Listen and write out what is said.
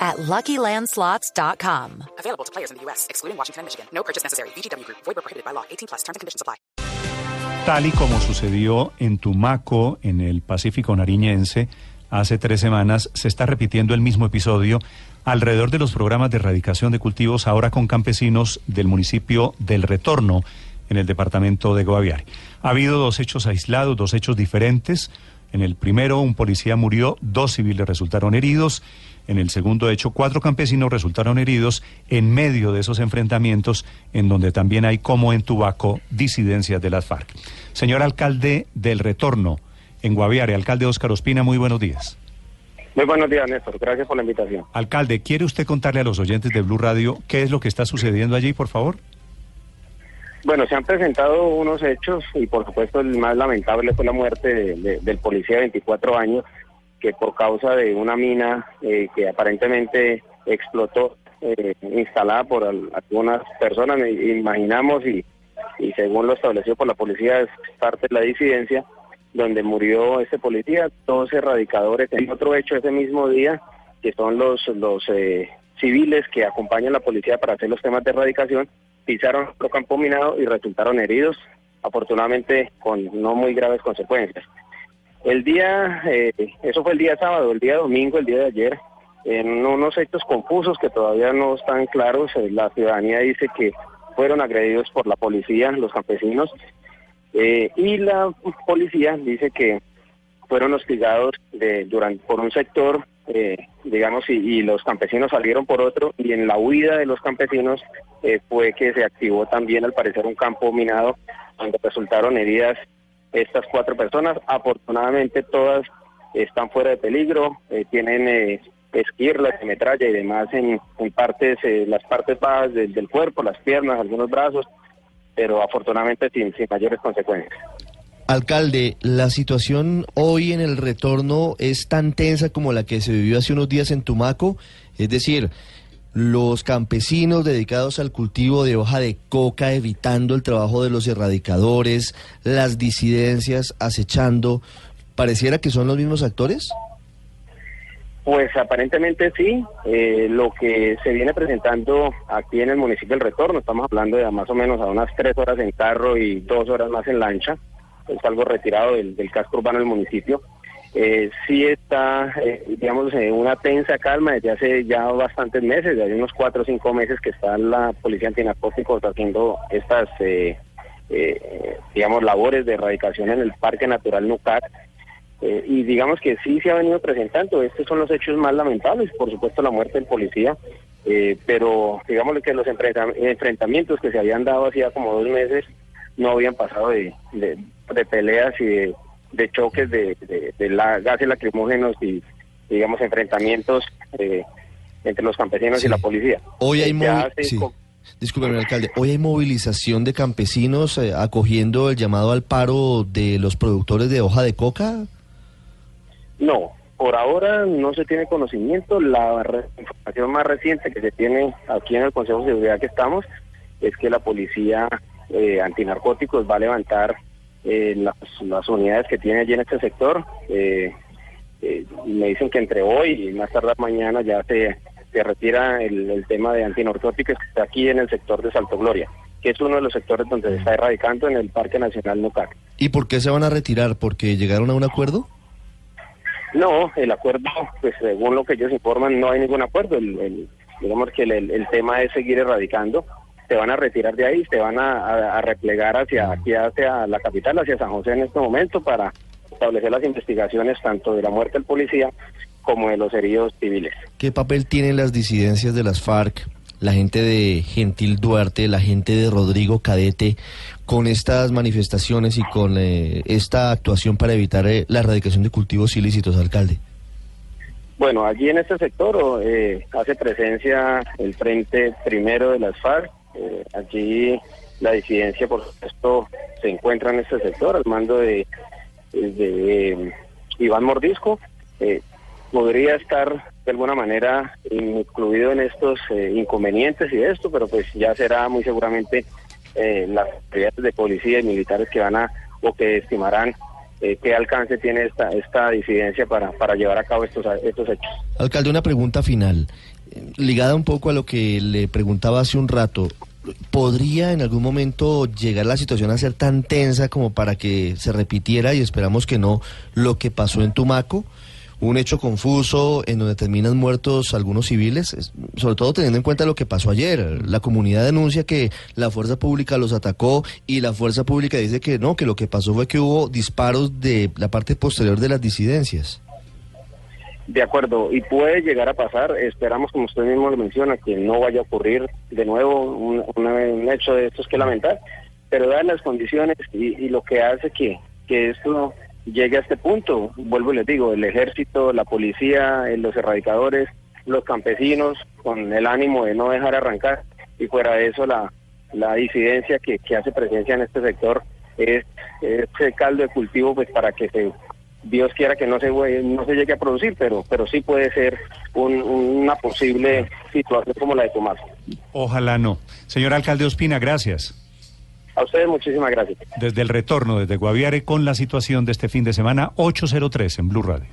at LuckyLandSlots.com. Available to players in the U.S., excluding Washington and Michigan. No purchase necessary. VGW Group. Void where prohibited by law. 18 plus. Terms and conditions apply. Tal y como sucedió en Tumaco, en el Pacífico Nariñense, hace tres semanas, se está repitiendo el mismo episodio alrededor de los programas de erradicación de cultivos ahora con campesinos del municipio del Retorno, en el departamento de Guaviare. Ha habido dos hechos aislados, dos hechos diferentes. En el primero, un policía murió, dos civiles resultaron heridos. En el segundo hecho, cuatro campesinos resultaron heridos en medio de esos enfrentamientos, en donde también hay, como en Tubaco, disidencias de las FARC. Señor alcalde del Retorno, en Guaviare, alcalde Óscar Ospina, muy buenos días. Muy buenos días, Néstor. Gracias por la invitación. Alcalde, ¿quiere usted contarle a los oyentes de Blue Radio qué es lo que está sucediendo allí, por favor? Bueno, se han presentado unos hechos y por supuesto el más lamentable fue la muerte de- de- del policía de 24 años que por causa de una mina eh, que aparentemente explotó eh, instalada por al- algunas personas, imaginamos y, y según lo establecido por la policía es parte de la disidencia, donde murió ese policía, dos erradicadores en otro hecho ese mismo día, que son los, los eh, civiles que acompañan a la policía para hacer los temas de erradicación, pisaron otro campo minado y resultaron heridos, afortunadamente con no muy graves consecuencias. El día, eh, eso fue el día sábado, el día domingo, el día de ayer, en unos hechos confusos que todavía no están claros, eh, la ciudadanía dice que fueron agredidos por la policía, los campesinos, eh, y la policía dice que fueron hostigados de, durante, por un sector, eh, digamos, y, y los campesinos salieron por otro, y en la huida de los campesinos fue que se activó también, al parecer, un campo minado, donde resultaron heridas estas cuatro personas. Afortunadamente, todas están fuera de peligro, eh, tienen eh, esquirlas metralla y demás en, en partes, eh, las partes bajas del, del cuerpo, las piernas, algunos brazos, pero afortunadamente sin, sin mayores consecuencias. Alcalde, la situación hoy en el retorno es tan tensa como la que se vivió hace unos días en Tumaco, es decir, los campesinos dedicados al cultivo de hoja de coca evitando el trabajo de los erradicadores, las disidencias acechando, pareciera que son los mismos actores. Pues aparentemente sí, eh, lo que se viene presentando aquí en el municipio del Retorno, estamos hablando de más o menos a unas tres horas en carro y dos horas más en lancha, es algo retirado del, del casco urbano del municipio. Eh, sí está, eh, digamos, en una tensa calma desde hace ya bastantes meses, desde unos cuatro o cinco meses que está la Policía Antinarcóticos haciendo estas, eh, eh, digamos, labores de erradicación en el Parque Natural Nucar. Eh, y digamos que sí se ha venido presentando, estos son los hechos más lamentables, por supuesto la muerte del policía, pero digamos que los enfrenta- enfrentamientos que se habían dado hacía como dos meses no habían pasado de, de- de peleas y de, de choques de, de- de la, gases lacrimógenos y digamos enfrentamientos eh, entre los campesinos Sí. y la policía. Hoy hay Eh, alcalde. Hoy hay movilización de campesinos eh, acogiendo el llamado al paro de los productores de hoja de coca. No, por ahora no se tiene conocimiento. La re- información más reciente que se tiene aquí en el Consejo de Seguridad que estamos es que la policía eh, antinarcóticos va a levantar eh, las, las unidades que tiene allí en este sector. Eh, eh, me dicen que entre hoy y más tarde mañana ya se, se retira el, el tema de antinarcóticos que está aquí en el sector de Salto Gloria, que es uno de los sectores donde se está erradicando en el Parque Nacional Nocac. ¿Y por qué se van a retirar? ¿Porque llegaron a un acuerdo? No, el acuerdo, pues según lo que ellos informan, no hay ningún acuerdo. El, el- digamos que el- el tema es seguir erradicando. Se van a retirar de ahí, se van a, a- a replegar hacia aquí, hacia la capital, hacia San José en este momento para establecer las investigaciones tanto de la muerte del policía como de los heridos civiles. ¿Qué papel tienen las disidencias de las FARC, la gente de Gentil Duarte, la gente de Rodrigo Cadete, con estas manifestaciones y con eh, esta actuación para evitar eh, la erradicación de cultivos ilícitos, alcalde? Bueno, allí en este sector eh, hace presencia el Frente Primero de las FARC. Eh, allí La disidencia, por supuesto, se encuentra en este sector al mando de, de eh, Iván Mordisco. Eh, podría estar de alguna manera incluido en estos eh, inconvenientes y esto, pero pues ya será muy seguramente las autoridades de policía y militares que van a o que estimarán qué alcance tiene esta esta disidencia para, para llevar a cabo estos, estos hechos. Alcalde, una pregunta final, ligada un poco a lo que le preguntaba hace un rato. ¿Podría en algún momento llegar la situación a ser tan tensa como para que se repitiera, y esperamos que no, lo que pasó en Tumaco? Un hecho confuso en donde terminan muertos algunos civiles, sobre todo teniendo en cuenta lo que pasó ayer. La comunidad denuncia que la fuerza pública los atacó y la fuerza pública dice que no, que lo que pasó fue que hubo disparos de la parte posterior de las disidencias. De acuerdo, y puede llegar a pasar, esperamos, como usted mismo lo menciona, que no vaya a ocurrir de nuevo un, hecho de estos que lamentar, pero dadas las condiciones y, lo que hace que, que esto llegue a este punto, vuelvo y les digo, el ejército, la policía, eh, los erradicadores, los campesinos, con el ánimo de no dejar arrancar, y fuera de eso la, la disidencia que, que hace presencia en este sector es, es caldo de cultivo pues para que se Dios quiera que no se no se llegue a producir, pero pero sí puede ser una posible situación como la de Tomás. Ojalá no. Señor alcalde Ospina, gracias. A ustedes muchísimas gracias. Desde el retorno, desde Guaviare, con la situación de este fin de semana, 803 en Blue Radio.